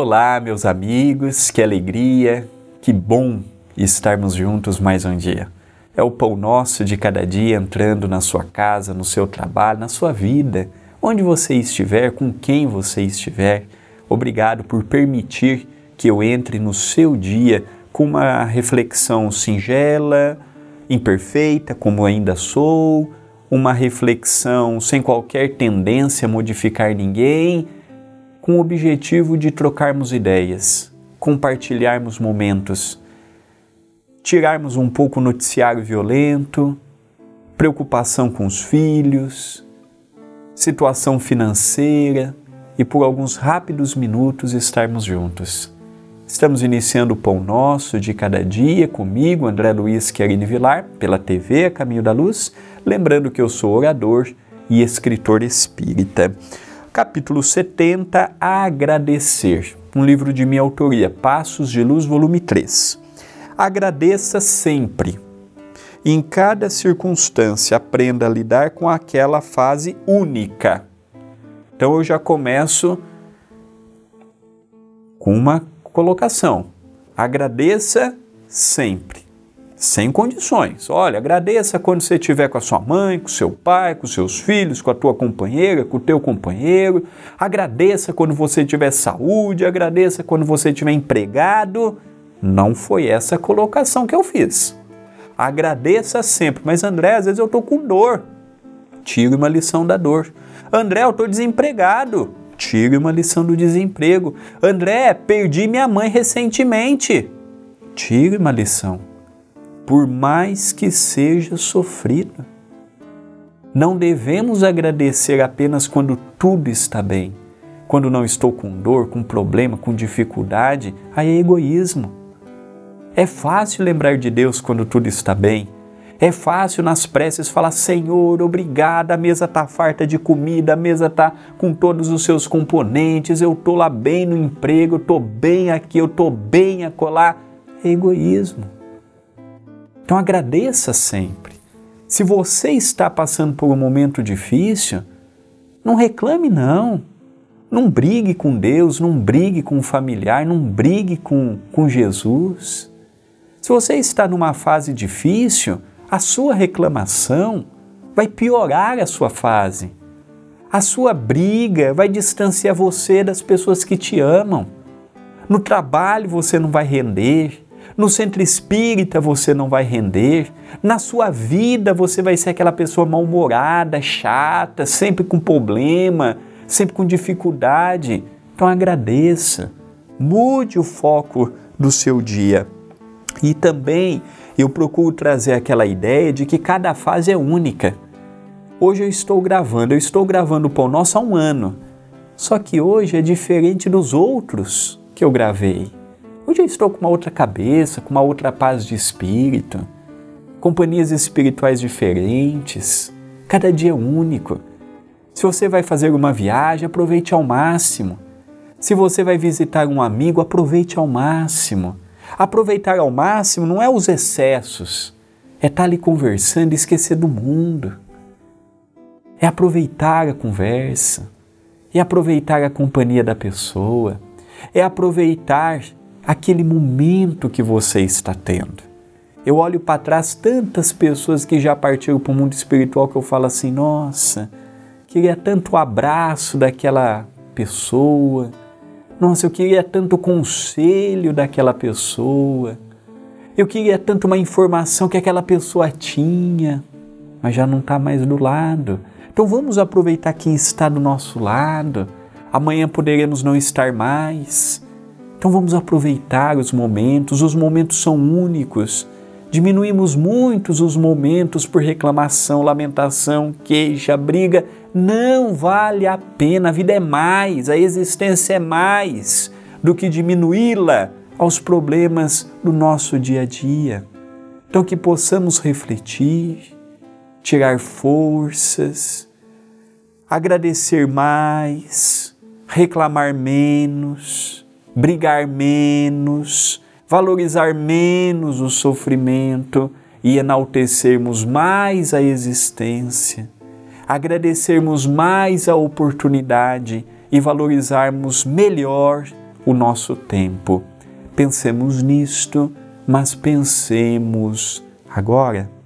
Olá, meus amigos, que alegria, que bom estarmos juntos mais um dia. É o pão nosso de cada dia entrando na sua casa, no seu trabalho, na sua vida, onde você estiver, com quem você estiver. Obrigado por permitir que eu entre no seu dia com uma reflexão singela, imperfeita, como ainda sou, uma reflexão sem qualquer tendência a modificar ninguém com o objetivo de trocarmos ideias, compartilharmos momentos, tirarmos um pouco o noticiário violento, preocupação com os filhos, situação financeira e por alguns rápidos minutos estarmos juntos. Estamos iniciando o Pão Nosso de cada dia comigo, André Luiz Querini Vilar, pela TV A Caminho da Luz, lembrando que eu sou orador e escritor espírita capítulo 70, Agradecer, um livro de minha autoria, Passos de Luz, volume 3. Agradeça sempre. Em cada circunstância, aprenda a lidar com aquela fase única. Então eu já começo com uma colocação. Agradeça sempre sem condições. Olha, agradeça quando você estiver com a sua mãe, com seu pai, com seus filhos, com a tua companheira, com o teu companheiro. Agradeça quando você tiver saúde, agradeça quando você tiver empregado. Não foi essa a colocação que eu fiz. Agradeça sempre, mas André, às vezes eu estou com dor. Tire uma lição da dor. André, eu estou desempregado. Tire uma lição do desemprego. André, perdi minha mãe recentemente. Tire uma lição por mais que seja sofrido. Não devemos agradecer apenas quando tudo está bem. Quando não estou com dor, com problema, com dificuldade, aí é egoísmo. É fácil lembrar de Deus quando tudo está bem. É fácil nas preces falar: Senhor, obrigada, a mesa está farta de comida, a mesa está com todos os seus componentes, eu estou lá bem no emprego, eu estou bem aqui, eu estou bem acolá. É egoísmo. Então agradeça sempre. Se você está passando por um momento difícil, não reclame não. Não brigue com Deus, não brigue com o familiar, não brigue com, com Jesus. Se você está numa fase difícil, a sua reclamação vai piorar a sua fase. A sua briga vai distanciar você das pessoas que te amam. No trabalho você não vai render, no centro espírita você não vai render. Na sua vida você vai ser aquela pessoa mal-humorada, chata, sempre com problema, sempre com dificuldade. Então agradeça. Mude o foco do seu dia. E também eu procuro trazer aquela ideia de que cada fase é única. Hoje eu estou gravando, eu estou gravando o Pão Nosso há um ano. Só que hoje é diferente dos outros que eu gravei. Hoje eu estou com uma outra cabeça, com uma outra paz de espírito, companhias espirituais diferentes, cada dia é único. Se você vai fazer uma viagem, aproveite ao máximo. Se você vai visitar um amigo, aproveite ao máximo. Aproveitar ao máximo não é os excessos, é estar ali conversando e esquecer do mundo. É aproveitar a conversa, é aproveitar a companhia da pessoa, é aproveitar aquele momento que você está tendo. Eu olho para trás tantas pessoas que já partiram para o mundo espiritual que eu falo assim: nossa, queria tanto o abraço daquela pessoa, nossa, eu queria tanto conselho daquela pessoa, eu queria tanto uma informação que aquela pessoa tinha, mas já não está mais do lado. Então vamos aproveitar quem está do nosso lado. Amanhã poderemos não estar mais. Então vamos aproveitar os momentos, os momentos são únicos. Diminuímos muitos os momentos por reclamação, lamentação, queixa, briga. Não vale a pena, a vida é mais, a existência é mais do que diminuí-la aos problemas do nosso dia a dia. Então que possamos refletir, tirar forças, agradecer mais, reclamar menos brigar menos, valorizar menos o sofrimento e enaltecermos mais a existência, agradecermos mais a oportunidade e valorizarmos melhor o nosso tempo. Pensemos nisto, mas pensemos agora.